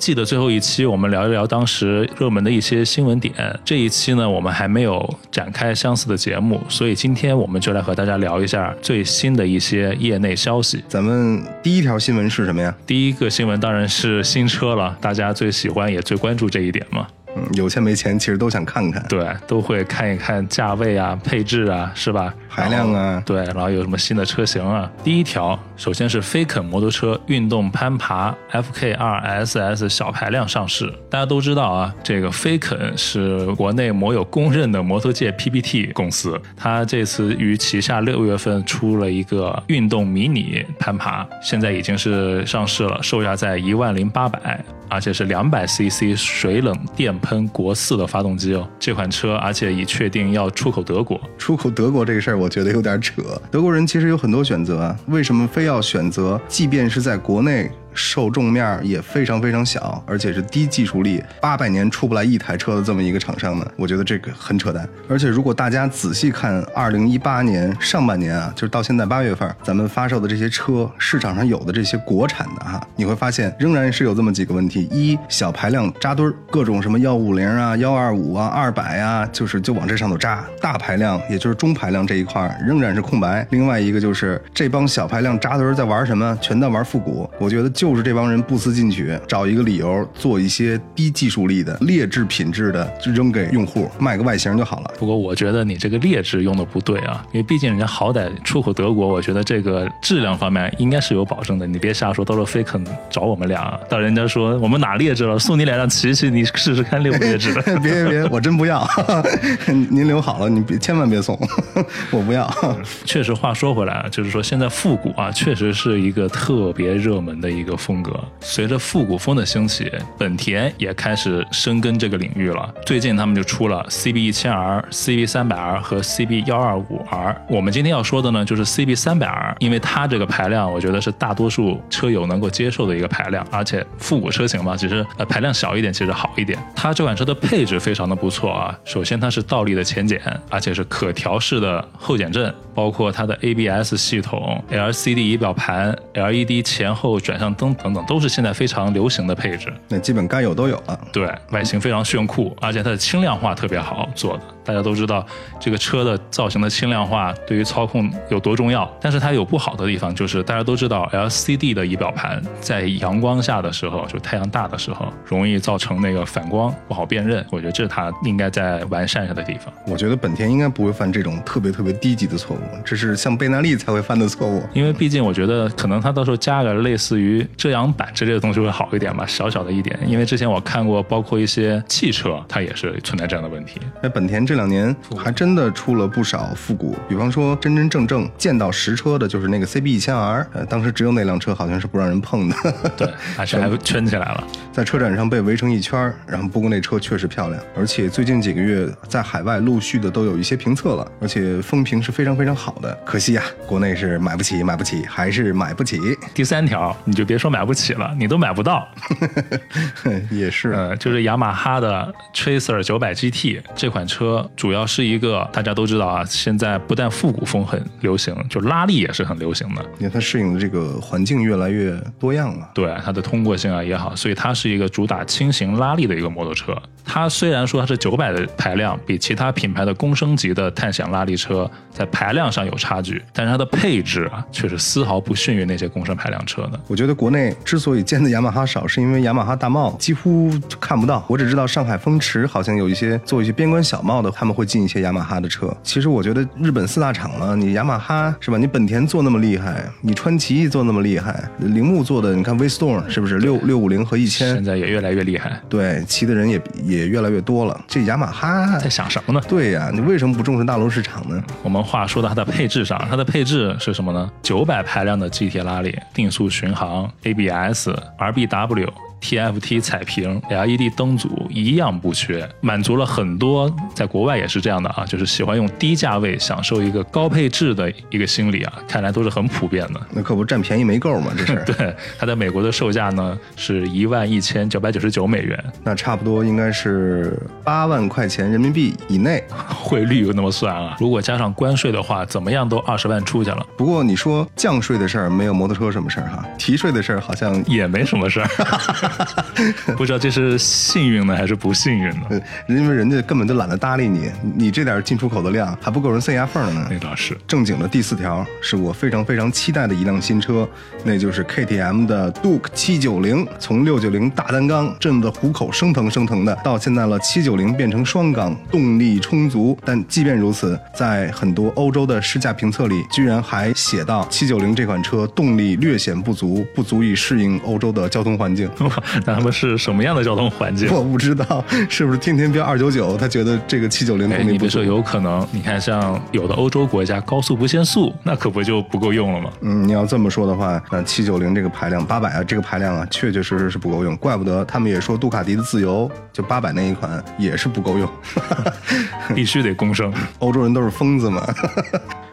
在第一季的最后一期，我们聊一聊当时热门的一些新闻点。这一期呢，我们还没有展开相似的节目，所以今天我们就来和大家聊一下最新的一些业内消息。咱们第一条新闻是什么呀？第一个新闻当然是新车了，大家最喜欢也最关注这一点嘛。嗯，有钱没钱，其实都想看看，对，都会看一看价位啊、配置啊，是吧？排量啊，对，然后有什么新的车型啊？第一条，首先是飞肯摩托车运动攀爬 FK2 SS 小排量上市。大家都知道啊，这个飞肯是国内摩友公认的摩托界 PPT 公司，它这次于旗下六月份出了一个运动迷你攀爬，现在已经是上市了，售价在一万零八百。而且是两百 CC 水冷电喷国四的发动机哦，这款车而且已确定要出口德国。出口德国这个事儿，我觉得有点扯。德国人其实有很多选择，为什么非要选择？即便是在国内。受众面也非常非常小，而且是低技术力，八百年出不来一台车的这么一个厂商呢，我觉得这个很扯淡。而且如果大家仔细看二零一八年上半年啊，就是到现在八月份，咱们发售的这些车，市场上有的这些国产的哈，你会发现仍然是有这么几个问题：一小排量扎堆儿，各种什么幺五零啊、幺二五啊、二百啊，就是就往这上头扎；大排量，也就是中排量这一块仍然是空白。另外一个就是这帮小排量扎堆儿在玩什么？全在玩复古。我觉得。就是这帮人不思进取，找一个理由做一些低技术力的劣质品质的扔给用户，卖个外形就好了。不过我觉得你这个劣质用的不对啊，因为毕竟人家好歹出口德国，我觉得这个质量方面应该是有保证的。你别瞎说，到时候飞肯找我们俩，到人家说我们哪劣质了，送你两辆骑骑，你试试看劣不劣质。别别别，我真不要，您留好了，你别千万别送，我不要。确实，话说回来啊，就是说现在复古啊，确实是一个特别热门的一个。个风格，随着复古风的兴起，本田也开始深耕这个领域了。最近他们就出了 CB 一千 R、CB 三百 R 和 CB 幺二五 R。我们今天要说的呢，就是 CB 三百 R，因为它这个排量，我觉得是大多数车友能够接受的一个排量，而且复古车型嘛，其实呃排量小一点其实好一点。它这款车的配置非常的不错啊，首先它是倒立的前减，而且是可调式的后减震，包括它的 ABS 系统、LCD 仪表盘、LED 前后转向。灯等等都是现在非常流行的配置，那基本该有都有了。对，外形非常炫酷，而且它的轻量化特别好做的。大家都知道这个车的造型的轻量化对于操控有多重要，但是它有不好的地方，就是大家都知道 LCD 的仪表盘在阳光下的时候，就太阳大的时候，容易造成那个反光不好辨认。我觉得这是它应该在完善下的地方。我觉得本田应该不会犯这种特别特别低级的错误，这是像贝纳利才会犯的错误。因为毕竟我觉得可能它到时候加个类似于遮阳板之类的东西会好一点吧，小小的一点。因为之前我看过，包括一些汽车，它也是存在这样的问题。那本田。这两年还真的出了不少复古，比方说真真正正见到实车的，就是那个 CB 一千 R，呃，当时只有那辆车好像是不让人碰的，对，而且还圈起来了，在车展上被围成一圈然后不过那车确实漂亮，而且最近几个月在海外陆续的都有一些评测了，而且风评是非常非常好的。可惜呀，国内是买不起，买不起，还是买不起。第三条，你就别说买不起了，你都买不到。也是，呃，就是雅马哈的 Tracer 九百 GT 这款车。主要是一个大家都知道啊，现在不但复古风很流行，就拉力也是很流行的。因为它适应的这个环境越来越多样了，对它的通过性啊也好，所以它是一个主打轻型拉力的一个摩托车。它虽然说它是九百的排量，比其他品牌的公升级的探险拉力车在排量上有差距，但是它的配置啊却是丝毫不逊于那些公升排量车的。我觉得国内之所以见的雅马哈少，是因为雅马哈大帽几乎看不到。我只知道上海风驰好像有一些做一些边关小帽的。他们会进一些雅马哈的车。其实我觉得日本四大厂呢，你雅马哈是吧？你本田做那么厉害，你川崎做那么厉害，铃木做的，你看 V Storm 是不是六六五零和一千？现在也越来越厉害。对，骑的人也也越来越多了。这雅马哈在想什么呢？对呀，你为什么不重视大陆市场呢？我们话说到它的配置上，它的配置是什么呢？九百排量的 GT 拉力，定速巡航，ABS，RBW。TFT 彩屏，LED 灯组一样不缺，满足了很多在国外也是这样的啊，就是喜欢用低价位享受一个高配置的一个心理啊，看来都是很普遍的。那可不占便宜没够嘛，这是。对，它在美国的售价呢是一万一千九百九十九美元，那差不多应该是八万块钱人民币以内，汇率又那么算啊？如果加上关税的话，怎么样都二十万出去了。不过你说降税的事儿没有摩托车什么事儿哈，提税的事儿好像也没什么事儿。不知道这是幸运呢还是不幸运呢？呃因为人家根本就懒得搭理你，你这点进出口的量还不够人塞牙缝呢。那倒是。正经的第四条是我非常非常期待的一辆新车，那就是 KTM 的 Duke 790。从690大单缸震得虎口生疼生疼的，到现在了790变成双缸，动力充足。但即便如此，在很多欧洲的试驾评测里，居然还写到790这款车动力略显不足，不足以适应欧洲的交通环境。哇，那他们是什么样的交通环境？我不知道是不是天天飙二九九他觉得这个790哎，动力不足你别说，。有可能。你看，像有的欧洲国家高速不限速，那可不就不够用了吗？嗯，你要这么说的话，那七九零这个排量，八百啊这个排量啊，确确实实是不够用。怪不得他们也说杜卡迪的自由，就八百那一款也是不够用。必须得公升。欧洲人都是疯子嘛。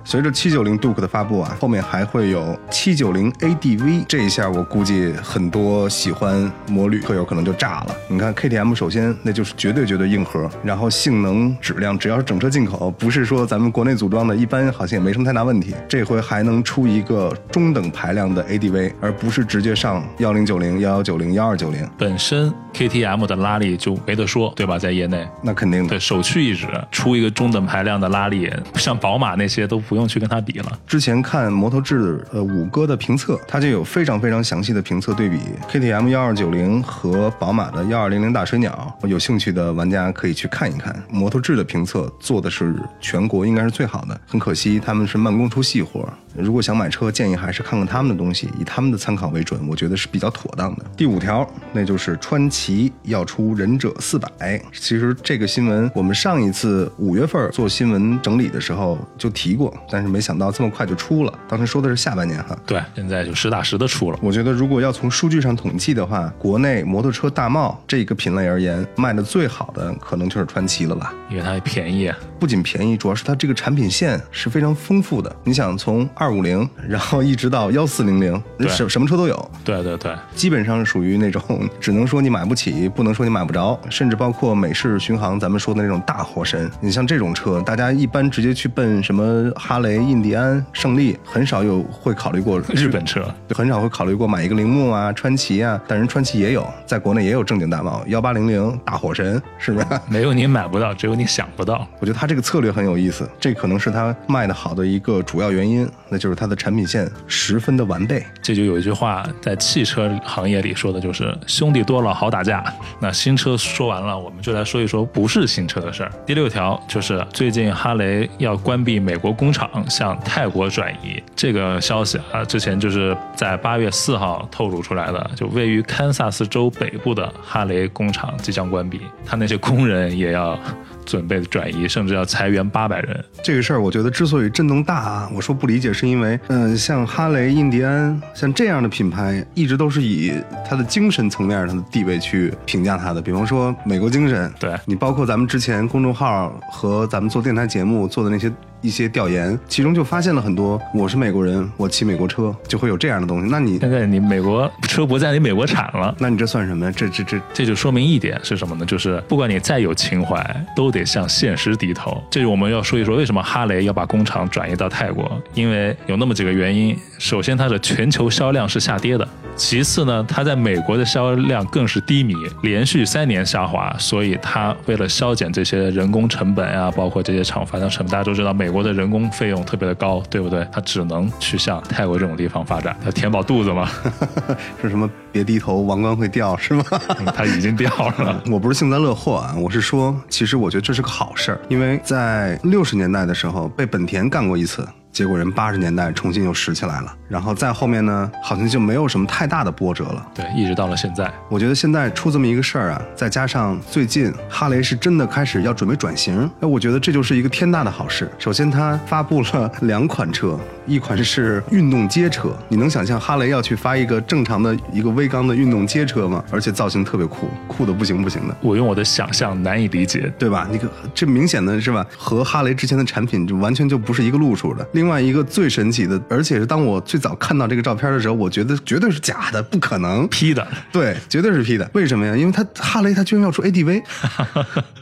随着七九零 Duke 的发布啊，后面还会有七九零 ADV，这一下我估计很多喜欢摩旅客友可能就炸了。你看 KTM 首先那就是绝对绝对硬核，然后性能质量只要是整车进口，不是说咱们国内组装的，一般好像也没什么太大问题。这回还能出一个中等排量的 ADV，而不是直接上幺零九零、幺幺九零、幺二九零，本身 KTM 的拉力就没得说，对吧？在业内，那肯定的对。首屈一指，出一个中等排量的拉力，像宝马那些都不不用去跟它比了。之前看摩托志呃五哥的评测，它就有非常非常详细的评测对比 KTM 幺二九零和宝马的幺二零零大水鸟。有兴趣的玩家可以去看一看摩托志的评测，做的是全国应该是最好的。很可惜他们是慢工出细活，如果想买车，建议还是看看他们的东西，以他们的参考为准，我觉得是比较妥当的。第五条，那就是川崎要出忍者四百。其实这个新闻我们上一次五月份做新闻整理的时候就提过，但是没想到这么快就出了。当时说的是下半年哈。对，现在就实打实的出了。我觉得如果要从数据上统计的话，国内摩托车大贸这个品类而言，卖的最好的可能就是川崎了吧。因为它便宜，啊不仅便宜，主要是它这个产品线是非常丰富的。你想从二五零，然后一直到幺四零零，对什什么车都有，对对对，基本上属于那种只能说你买不起，不能说你买不着，甚至包括美式巡航，咱们说的那种大货神。你像这种车，大家一般直接去奔什么哈雷、印第安、胜利，很少有会考虑过日本车，很少会考虑过买一个铃木啊、川崎啊，但人川崎也有，在国内也有正经大贸，幺八零零大火神，是不是？没有你买不到，只有你想不到。我觉得他这个策略很有意思，这可能是他卖的好的一个主要原因，那就是它的产品线十分的完备。这就有一句话在汽车行业里说的，就是兄弟多了好打架。那新车说完了，我们就来说一说不是新车的事儿。第六条就是最近哈雷要关闭美国工厂，向泰国转移。这个消息啊，之前就是在八月四号透露出来的，就位于堪萨斯州北部的哈雷工厂即将关闭，他那些工人也要准备转移，甚至要裁员八百人。这个事儿，我觉得之所以震动大啊，我说不理解，是因为，嗯、像哈雷、印第安像这样的品牌，一直都是以它的精神层面上的地位去评价它的。比方说美国精神，对你包括咱们之前公众号和咱们做电台节目做的那些一些调研，其中就发现了很多，我是美国人，我骑美国车，就会有这样的东西。那你，现在你美国车不在你美国产了。那你这算什么呀？这这这这就说明一点是什么呢？就是不管你再有情怀，都得向现实低头。这就我们要说一说为什么哈雷要把工厂转移到泰国，因为有那么几个原因。首先，它的全球销量是下跌的；其次呢，它在美国的销量更是低迷，连续三年下滑。所以，它为了削减这些人工成本啊，包括这些厂房的成本，大家都知道美国的人工费用特别的高，对不对？他只能去向泰国这种地方发展，他填饱肚子嘛。是什么？别低头，王冠会掉，是吗？嗯它已经掉了。我不是幸灾乐祸啊，我是说，其实我觉得这是个好事儿，因为在六十年代的时候被本田干过一次。结果人八十年代重新又拾起来了，然后再后面呢，好像就没有什么太大的波折了。对，一直到了现在。我觉得现在出这么一个事儿啊，再加上最近哈雷是真的开始要准备转型，哎我觉得这就是一个天大的好事。首先，它发布了两款车，一款是运动街车，你能想象哈雷要去发一个正常的一个微缸的运动街车吗？而且造型特别酷，酷的不行不行的。我用我的想象难以理解。对吧？你看，这明显的是吧，和哈雷之前的产品就完全就不是一个路数的。另外一个最神奇的，而且是当我最早看到这个照片的时候，我觉得绝对是假的，不可能。P 的，对，绝对是 P 的。为什么呀？因为它哈雷它居然要出 ADV，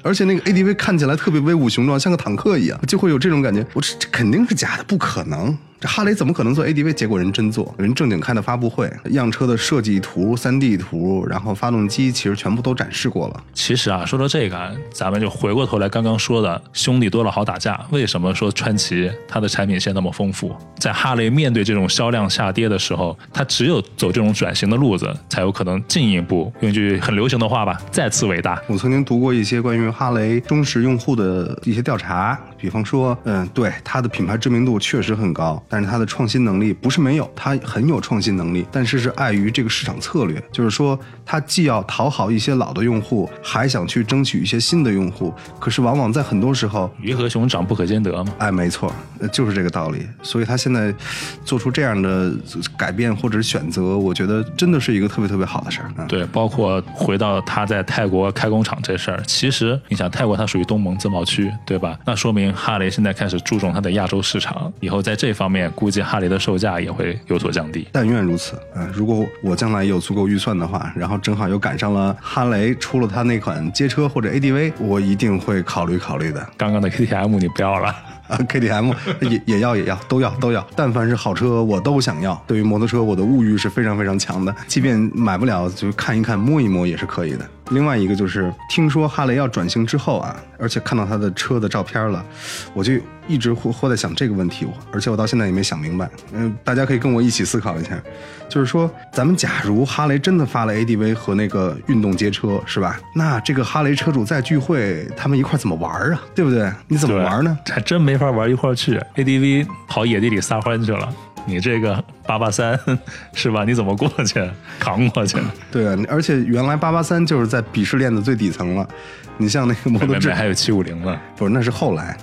而且那个 ADV 看起来特别威武雄壮，像个坦克一样，就会有这种感觉。我这这肯定是假的，不可能。这哈雷怎么可能做 ADV？结果人真做，人正经开的发布会，样车的设计图、三 D 图，然后发动机其实全部都展示过了。其实啊，说到这个，咱们就回过头来刚刚说的兄弟多了好打架。为什么说川崎它的产品线那么丰富？在哈雷面对这种销量下跌的时候，它只有走这种转型的路子，才有可能进一步用句很流行的话吧，再次伟大。我曾经读过一些关于哈雷忠实用户的一些调查，比方说，嗯，对它的品牌知名度确实很高，但是它的创新能力不是没有，它很有创新能力，但是是碍于这个市场策略，就是说它既要讨好一些老的用户，还想去争取一些新的用户，可是往往在很多时候，鱼和熊掌不可兼得嘛。哎，没错，就是这个道理。所以他现在做出这样的改变或者是选择，我觉得真的是一个特别特别好的事儿。对，包括回到他在泰国开工厂这事儿，其实你想，泰国它属于东盟自贸区，对吧？那说明哈雷现在开始注重它的亚洲市场，以后在这方面估计哈雷的售价也会有所降低。但愿如此。嗯，如果我将来有足够预算的话，然后正好又赶上了哈雷出了它那款街车或者 ADV，我一定会考虑考虑的。刚刚的 KTM 你不要了。啊，KTM 也也要也要都要都要，但凡是好车我都想要。对于摩托车，我的物欲是非常非常强的，即便买不了，就看一看摸一摸也是可以的。另外一个就是听说哈雷要转型之后啊，而且看到他的车的照片了，我就一直活活在想这个问题，而且我到现在也没想明白。嗯，大家可以跟我一起思考一下，就是说，咱们假如哈雷真的发了 ADV 和那个运动街车，是吧？那这个哈雷车主再聚会，他们一块怎么玩啊？对不对？你怎么玩呢？还真没法玩一块去，ADV 跑野地里撒欢去了。你这个八八三是吧？你怎么过去扛过去？对啊，而且原来八八三就是在鄙视链的最底层了。你像那个摩托车还有七五零呢，不是那是后来。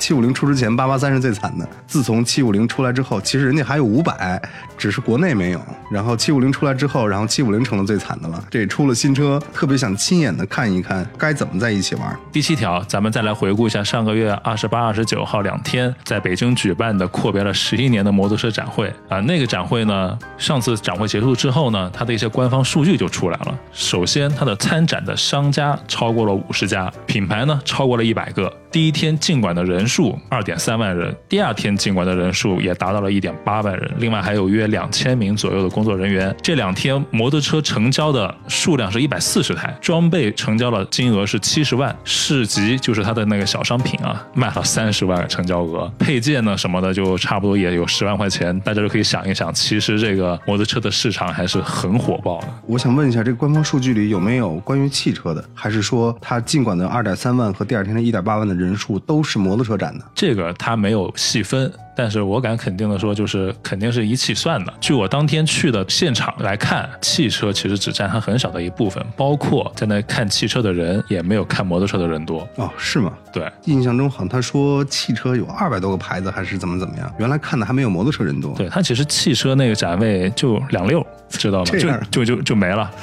七五零出之前，八八三是最惨的。自从七五零出来之后，其实人家还有五百，只是国内没有。然后七五零出来之后，然后七五零成了最惨的了。这出了新车，特别想亲眼的看一看该怎么在一起玩。第七条，咱们再来回顾一下上个月二十八、二十九号两天在北京举办的阔别了十一年的摩托车展会啊。那个展会呢，上次展会结束之后呢，它的一些官方数据就出来了。首先，它的参展的商家超过了五十家，品牌呢超过了一百个。第一天进馆的人数二点三万人，第二天进馆的人数也达到了一点八万人，另外还有约两千名左右的工作人员。这两天摩托车成交的数量是一百四十台，装备成交的金额是七十万，市集就是它的那个小商品啊，卖了三十万成交额，配件呢什么的就差不多也有十万块钱，大家就可以想一想，其实这个摩托车的市场还是很火爆的。我想问一下，这个官方数据里有没有关于汽车的，还是说它尽管的二点三万和第二天的一点八万的人？人数都是摩托车展的，这个它没有细分。但是我敢肯定的说，就是肯定是一气算的。据我当天去的现场来看，汽车其实只占它很小的一部分，包括在那看汽车的人也没有看摩托车的人多。哦，是吗？对，印象中好像他说汽车有二百多个牌子，还是怎么怎么样？原来看的还没有摩托车人多。对，它其实汽车那个展位就两溜，知道吗？就就就就没了。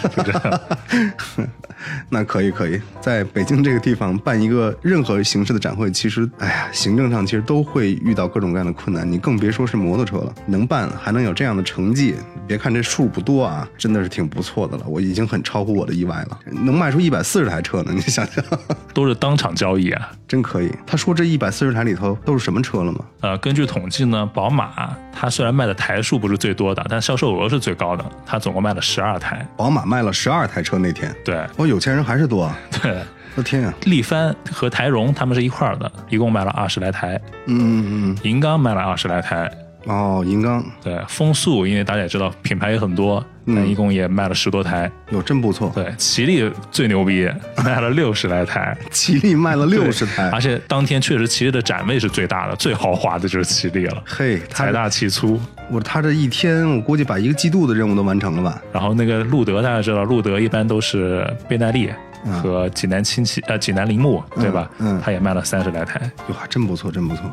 那可以可以，在北京这个地方办一个任何形式的展会，其实哎呀，行政上其实都会遇到各种各样的。困难，你更别说是摩托车了。能办还能有这样的成绩，别看这数不多啊，真的是挺不错的了。我已经很超乎我的意外了，能卖出一百四十台车呢，你想想，都是当场交易啊，真可以。他说这一百四十台里头都是什么车了吗？呃，根据统计呢，宝马它虽然卖的台数不是最多的，但销售额是最高的，它总共卖了十二台。宝马卖了十二台车那天，对，哦，有钱人还是多，对。我天啊！力帆和台荣他们是一块儿的，一共卖了二十来台。嗯嗯嗯。银刚卖了二十来台。哦，银刚。对，风速因为大家也知道品牌也很多，那一共也卖了十多台。哟，真不错。对，吉利最牛逼，卖了六十来台。吉利卖了六十台，而且当天确实吉利的展位是最大的，最豪华的就是吉利了。嘿，财大气粗。我他这一天，我估计把一个季度的任务都完成了吧。然后那个路德，大家知道，路德一般都是倍耐力。和济南亲戚呃济南铃木对吧？嗯，他也卖了三十来台，哇，真不错，真不错。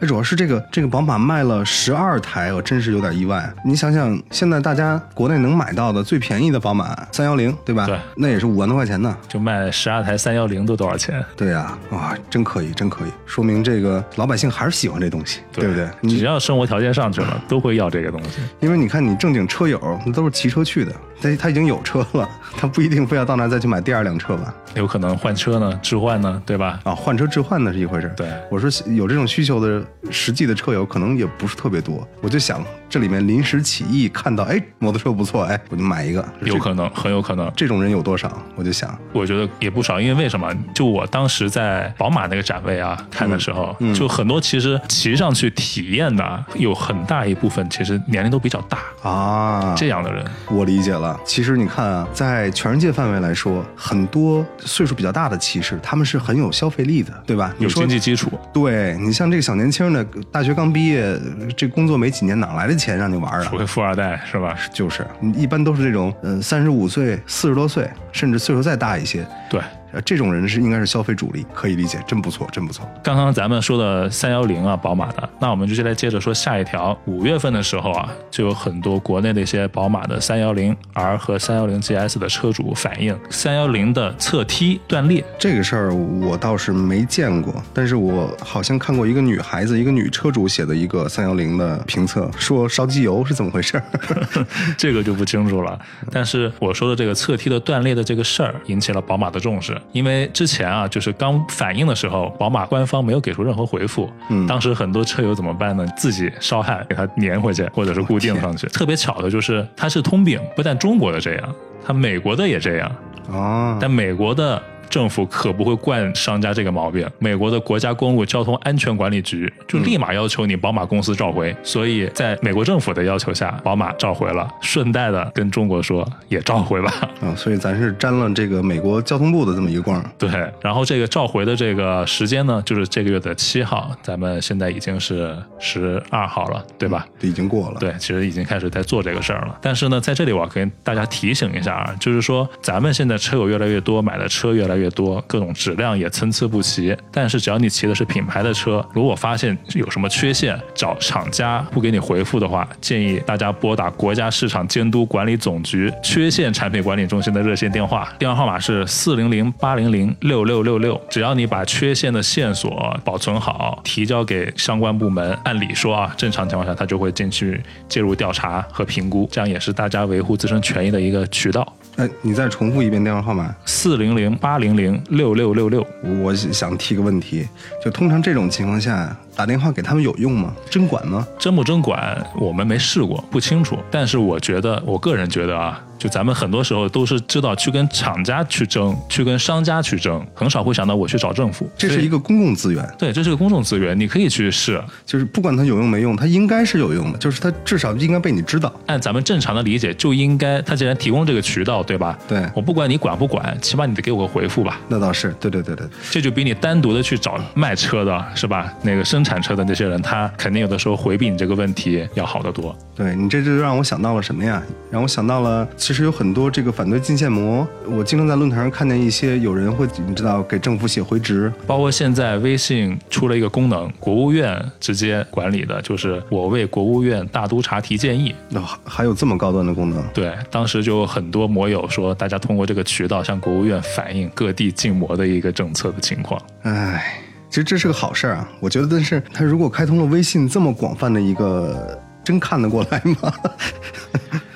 哎，主要是这个这个宝马卖了十二台，我真是有点意外。你想想，现在大家国内能买到的最便宜的宝马三幺零，对吧？对，那也是五万多块钱呢，就卖十二台三幺零都多少钱？对呀，哇，真可以，真可以，说明这个老百姓还是喜欢这东西，对不对？只要生活条件上去了，都会要这个东西。因为你看，你正经车友那都是骑车去的，他他已经有车了，他不一定非要到那再去买第二辆车。吧？有可能换车呢，置换呢，对吧？啊，换车置换呢是一回事。对，我说有这种需求的实际的车友可能也不是特别多。我就想这里面临时起意看到，哎，摩托车不错，哎，我就买一个。有可能，很有可能。这种人有多少？我就想，我觉得也不少。因为为什么？就我当时在宝马那个展位啊看的时候，就很多其实骑上去体验的有很大一部分其实年龄都比较大啊。这样的人，我理解了。其实你看啊，在全世界范围来说，很多岁数比较大的骑士，他们是很有消费力的，对吧？有经济基础。对你像这个小年轻的，大学刚毕业，这工作没几年，哪来的钱让你玩啊？除非富二代是吧？就是，一般都是这种，嗯，三十五岁、四十多岁，甚至岁数再大一些。对。呃，这种人是应该是消费主力，可以理解，真不错，真不错。刚刚咱们说的三幺零啊，宝马的，那我们就接来接着说下一条。五月份的时候啊，就有很多国内的一些宝马的三幺零 R 和三幺零 GS 的车主反映三幺零的侧梯断裂。这个事儿我倒是没见过，但是我好像看过一个女孩子，一个女车主写的一个三幺零的评测，说烧机油是怎么回事儿？这个就不清楚了。但是我说的这个侧梯的断裂的这个事儿，引起了宝马的重视。因为之前啊，就是刚反映的时候，宝马官方没有给出任何回复。嗯，当时很多车友怎么办呢？自己烧焊给它粘回去，或者是固定上去。特别巧的就是，它是通病，不但中国的这样，它美国的也这样。哦，但美国的。政府可不会惯商家这个毛病。美国的国家公路交通安全管理局就立马要求你宝马公司召回，所以在美国政府的要求下，宝马召回了，顺带的跟中国说也召回吧。啊，所以咱是沾了这个美国交通部的这么一个光。对，然后这个召回的这个时间呢，就是这个月的七号，咱们现在已经是十二号了，对吧？已经过了。对，其实已经开始在做这个事儿了。但是呢，在这里我要跟大家提醒一下啊，就是说咱们现在车友越来越多，买的车越来越。越多，各种质量也参差不齐。但是只要你骑的是品牌的车，如果发现有什么缺陷，找厂家不给你回复的话，建议大家拨打国家市场监督管理总局缺陷产品管理中心的热线电话，电话号码是四零零八零零六六六六。只要你把缺陷的线索保存好，提交给相关部门，按理说啊，正常情况下他就会进去介入调查和评估，这样也是大家维护自身权益的一个渠道。哎，你再重复一遍电话号码：四零零八零零六六六六。我想提个问题，就通常这种情况下。打电话给他们有用吗？真管吗？真不真管？我们没试过，不清楚。但是我觉得，我个人觉得啊，就咱们很多时候都是知道去跟厂家去争，去跟商家去争，很少会想到我去找政府。这是一个公共资源，对，这是个公众资源，你可以去试。就是不管它有用没用，它应该是有用的，就是它至少应该被你知道。按咱们正常的理解，就应该他既然提供这个渠道，对吧？对，我不管你管不管，起码你得给我个回复吧。那倒是，对对对对，这就比你单独的去找卖车的是吧？那个生产车的那些人。他肯定有的时候回避你这个问题要好得多。对你这就让我想到了什么呀？让我想到了，其实有很多这个反对禁限膜。我经常在论坛上看见一些有人会，你知道，给政府写回执。包括现在微信出了一个功能，国务院直接管理的，就是我为国务院大督查提建议。那还有这么高端的功能？对，当时就很多摩友说，大家通过这个渠道向国务院反映各地禁摩的一个政策的情况。唉。其实这是个好事儿啊，我觉得，但是他如果开通了微信这么广泛的一个，真看得过来吗？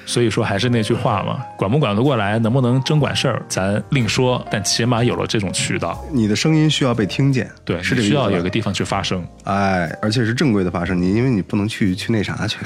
所以说还是那句话嘛，管不管得过来，能不能真管事儿，咱另说。但起码有了这种渠道，你的声音需要被听见，对，是需要有个地方去发声。哎，而且是正规的发声，你因为你不能去去那啥去，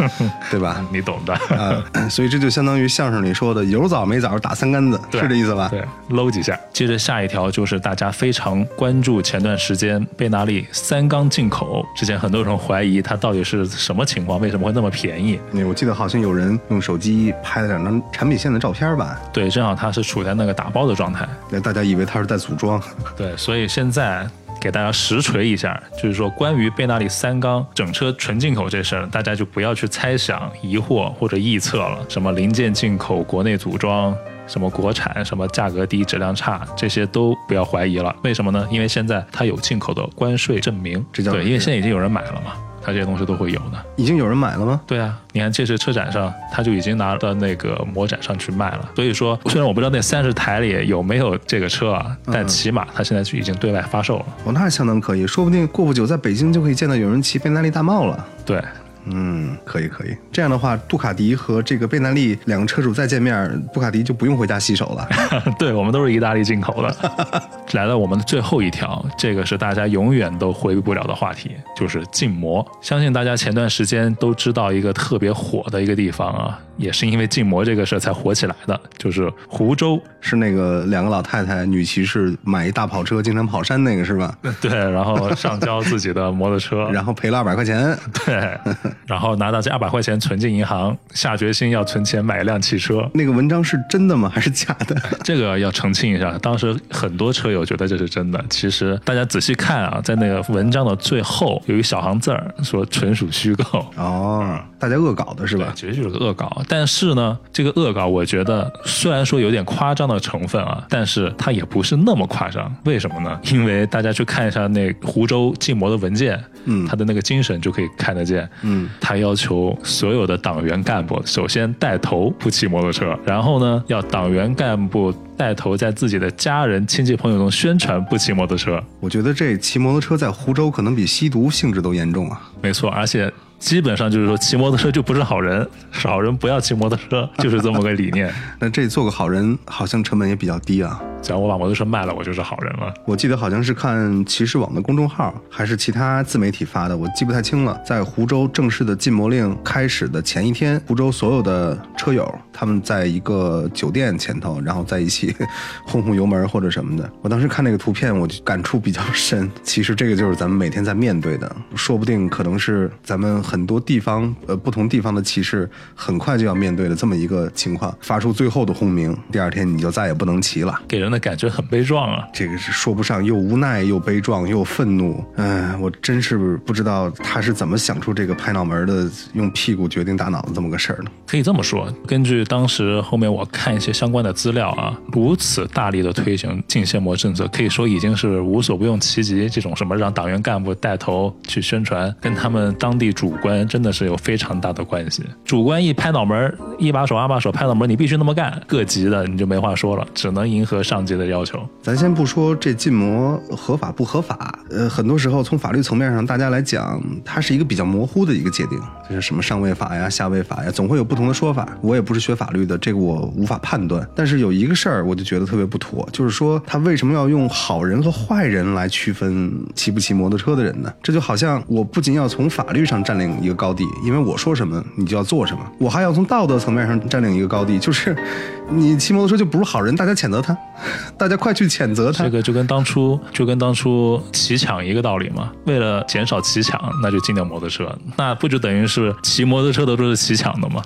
对吧？你懂的啊。所以这就相当于相声里说的有枣没枣打三竿子，是这意思吧？对，搂几下。接着下一条就是大家非常关注，前段时间贝纳利三缸进口，之前很多人怀疑它到底是什么情况，为什么会那么便宜？我记得好像有人用。手机拍了两张产品线的照片吧？对，正好它是处在那个打包的状态，那大家以为它是在组装。对，所以现在给大家实锤一下，就是说关于贝纳利三缸整车纯进口这事儿，大家就不要去猜想、疑惑或者臆测了。什么零件进口、国内组装、什么国产、什么价格低、质量差，这些都不要怀疑了。为什么呢？因为现在它有进口的关税证明，这叫对，因为现在已经有人买了嘛。它这些东西都会有的，已经有人买了吗？对啊，你看这次车展上，他就已经拿到那个模展上去卖了。所以说，虽然我不知道那三十台里有没有这个车啊，但起码它现在就已经对外发售了。哦，那相当可以，说不定过不久在北京就可以见到有人骑贝纳利大帽了。对。嗯，可以可以。这样的话，杜卡迪和这个贝纳利两个车主再见面，杜卡迪就不用回家洗手了。对我们都是意大利进口的。来到我们的最后一条，这个是大家永远都回避不了的话题，就是禁摩。相信大家前段时间都知道一个特别火的一个地方啊，也是因为禁摩这个事儿才火起来的，就是湖州。是那个两个老太太女骑士买一大跑车，经常跑山那个是吧？对，然后上交自己的摩托车，然后赔了二百块钱。对，然后拿到这二百块钱存进银行，下决心要存钱买一辆汽车。那个文章是真的吗？还是假的？这个要澄清一下，当时很多车友觉得这是真的，其实大家仔细看啊，在那个文章的最后有一小行字儿说纯属虚构。哦，大家恶搞的是吧？绝对就是个恶搞。但是呢，这个恶搞我觉得虽然说有点夸张的成分啊，但是它也不是那么夸张。为什么呢？因为大家去看一下那湖州禁摩的文件，嗯他的那个精神就可以看得见。嗯，他要求所有的党员干部首先带头不骑摩托车，然后呢，要党员干部带头在自己的家人、亲戚、朋友中宣传不骑摩托车。我觉得这骑摩托车在湖州可能比吸毒性质都严重啊。没错，而且基本上就是说骑摩托车就不是好人，是 好人不要骑摩托车，就是这么个理念。那这做个好人好像成本也比较低啊。只要我把摩托车卖了，我就是好人了。我记得好像是看骑士网的公众号，还是其他自媒体发的，我记不太清了。在湖州正式的禁摩令开始的前一天，湖州所有的车友他们在一个酒店前头，然后在一起 轰轰油门或者什么的。我当时看那个图片，我就感触比较深。其实这个就是咱们每天在面对的，说不定可能是咱们很多地方呃不同地方的骑士很快就要面对的这么一个情况，发出最后的轰鸣，第二天你就再也不能骑了。给人的感觉很悲壮啊。这个是说不上，又无奈又悲壮又愤怒。哎，我真是不知道他是怎么想出这个拍脑门的，用屁股决定大脑的这么个事儿呢？可以这么说，根据当时后面我看一些相关的资料啊，如此大力的推行禁限摩政策，可以说已经是无所不用其极。这种什么让党员干部带头去宣传，跟他们当地主观真的是有非常大的关系。主观一拍脑门，一把手二把手拍脑门，你必须那么干。各级的你就没话说了，只能迎合上级的要求。咱先不说这禁摩合法不合法，呃，很多时候从法律层面上，大家来讲，它是一个比较模糊的一个界定，就是什么上位法呀、下位法呀，总会有不同的说法。我也不是学法律的，这个我无法判断。但是有一个事儿，我就觉得特别不妥，就是说他为什么要用好人和坏人来区分骑不骑摩托车的人呢？这就好像我不仅要从法律上占领一个高地，因为我说什么你就要做什么，我还要从道德层面上占领一个高地，就是你骑摩托车就不是好人，大家谴责他，大家快去谴责他这。个就跟当初就跟当初骑抢一个道理嘛。为了减少骑抢，那就禁掉摩托车，那不就等于是骑摩托车的都是骑抢的吗？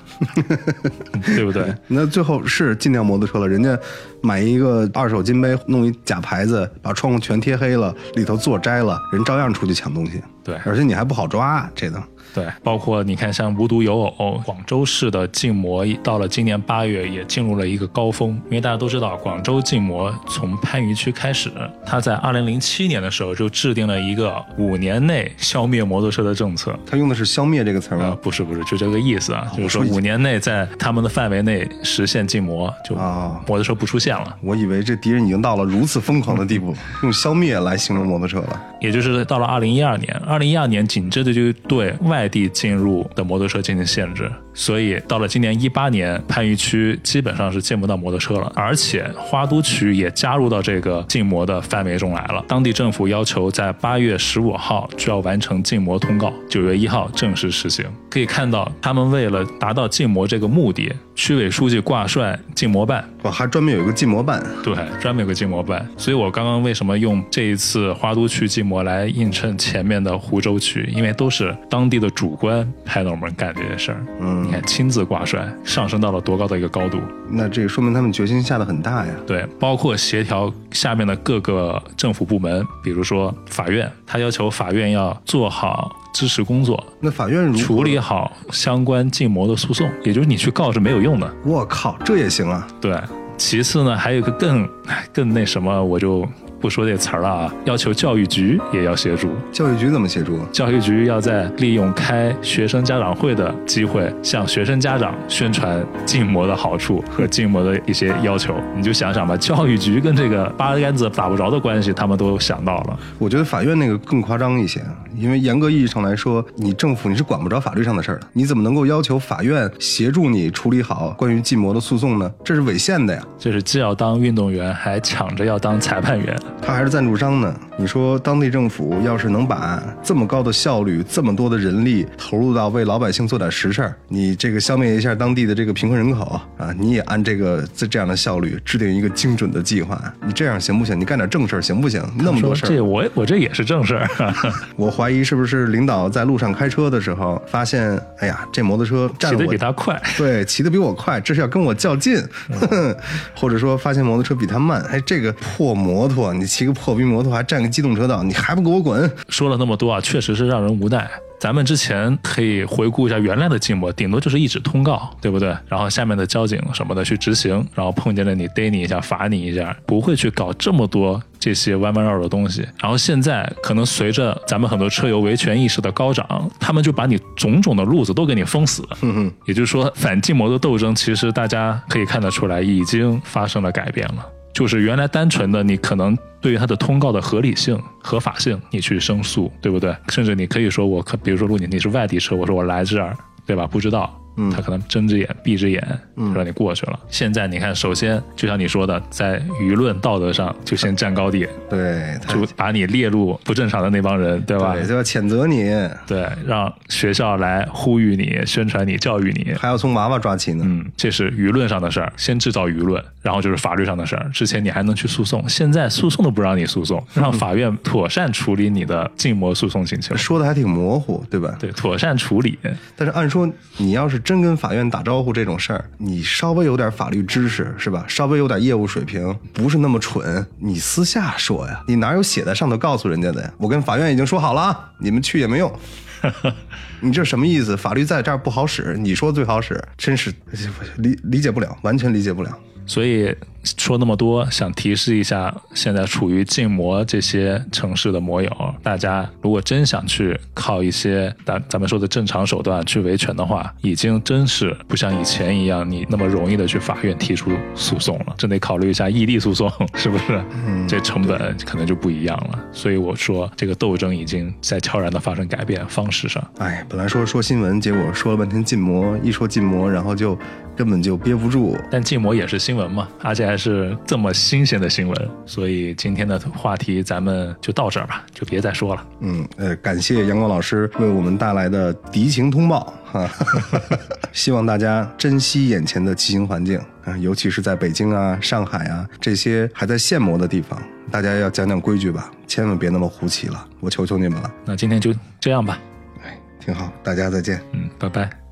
对不对？那最后是禁掉摩托车了，人家买一个二手金杯，弄一假牌子，把窗户全贴黑了，里头座摘了，人照样出去抢东西。对而且你还不好抓，这个。对，包括你看，像无独有偶，广州市的禁摩到了今年八月也进入了一个高峰，因为大家都知道，广州禁摩从番禺区开始，它在二零零七年的时候就制定了一个五年内消灭摩托车的政策。他用的是“消灭”这个词吗？不是不是，就这个意思啊，就是说五年内在他们的范围内实现禁摩，就啊摩托车不出现了。我以为这敌人已经到了如此疯狂的地步，用“消灭”来形容摩托车了。也就是到了二零一二年，二零一二年紧接着就对外地进入的摩托车进行限制，所以到了今年一八年，番禺区基本上是见不到摩托车了，而且花都区也加入到这个禁摩的范围中来了。当地政府要求在八月十五号就要完成禁摩通告，九月一号正式实行。可以看到，他们为了达到禁摩这个目的，区委书记挂帅禁摩办，哇，还专门有一个禁摩办，对，专门有个禁摩办，所以我刚刚为什么用这一次花都区禁摩来映衬前面的湖州区，因为都是当地的主官拍脑门干这些事儿。嗯你看亲自挂帅，上升到了多高的一个高度？那这个说明他们决心下的很大呀。对，包括协调下面的各个政府部门，比如说法院，他要求法院要做好支持工作，那法院如何处理，好相关禁摩的诉讼，也就是你去告是没有用的。我靠，这也行啊？对，其次呢，还有一个更哎更那什么，我就不说这词儿了啊，要求教育局也要协助。教育局怎么协助？教育局要在利用开学生家长会的机会，向学生家长宣传禁摩的好处和禁摩的一些要求。你就想想吧，教育局跟这个八竿子打不着的关系，他们都想到了。我觉得法院那个更夸张一些，因为严格意义上来说，你政府你是管不着法律上的事儿的，你怎么能够要求法院协助你处理好关于禁摩的诉讼呢？这是违宪的呀。就是既要当运动员，还抢着要当裁判员。他还是赞助商呢。你说当地政府要是能把这么高的效率、这么多的人力投入到为老百姓做点实事儿，你这个消灭一下当地的这个贫困人口啊，你也按这个这这样的效率制定一个精准的计划，你这样行不行？你干点正事儿行不行？那么多事儿，这我我这也是正事儿。我怀疑是不是领导在路上开车的时候发现，哎呀，这摩托车骑得比他快，对，骑得比我快，这是要跟我较劲，或者说发现摩托车比他慢，哎，这个破摩托，你骑个破逼摩托还占个机动车道，你还不给我滚？说了那么多啊，确实是让人无奈。咱们之前可以回顾一下原来的禁摩，顶多就是一纸通告，对不对？然后下面的交警什么的去执行，然后碰见了你逮你一下，罚你一下，不会去搞这么多这些弯弯绕的东西。然后现在可能随着咱们很多车友维权意识的高涨，他们就把你种种的路子都给你封死。也就是说，反禁摩的斗争，其实大家可以看得出来，已经发生了改变了。就是原来单纯的你可能对于他的通告的合理性、合法性，你去申诉，对不对？甚至你可以说我可，比如说陆景你是外地车，我说我来这儿，对吧？不知道。嗯，他可能睁只眼闭只眼，嗯，让你过去了。现在你看，首先就像你说的，在舆论道德上就先占高地，对，就把你列入不正常的那帮人，对吧？对就要谴责你，对，让学校来呼吁你、宣传你、教育你，还要从娃娃抓起呢。嗯，这是舆论上的事儿，先制造舆论，然后就是法律上的事儿。之前你还能去诉讼，现在诉讼都不让你诉讼，让法院妥善处理你的禁摩诉讼请求。说的还挺模糊，对吧？对，妥善处理。但是按说你要是真跟法院打招呼这种事儿，你稍微有点法律知识是吧？稍微有点业务水平，不是那么蠢，你私下说呀，你哪有写在上头告诉人家的呀？我跟法院已经说好了啊，你们去也没用。你这什么意思？法律在这儿不好使，你说最好使，真是理理解不了，完全理解不了。所以说那么多，想提示一下现在处于禁摩这些城市的摩友，大家如果真想去靠一些咱咱们说的正常手段去维权的话，已经真是不像以前一样你那么容易的去法院提出诉讼了，真得考虑一下异地诉讼，是不是？嗯，这成本可能就不一样了。所以我说这个斗争已经在悄然的发生改变，方式上。哎，本来说说新闻，结果说了半天禁摩，一说禁摩，然后就根本就憋不住。但禁摩也是新闻嘛，而且还是这么新鲜的新闻，所以今天的话题咱们就到这儿吧，就别再说了。嗯，呃，感谢阳光老师为我们带来的敌情通报哈，希望大家珍惜眼前的骑行环境啊，尤其是在北京啊、上海啊这些还在限摩的地方，大家要讲讲规矩吧，千万别那么胡骑了，我求求你们了。那今天就这样吧，哎，挺好，大家再见，嗯，拜拜。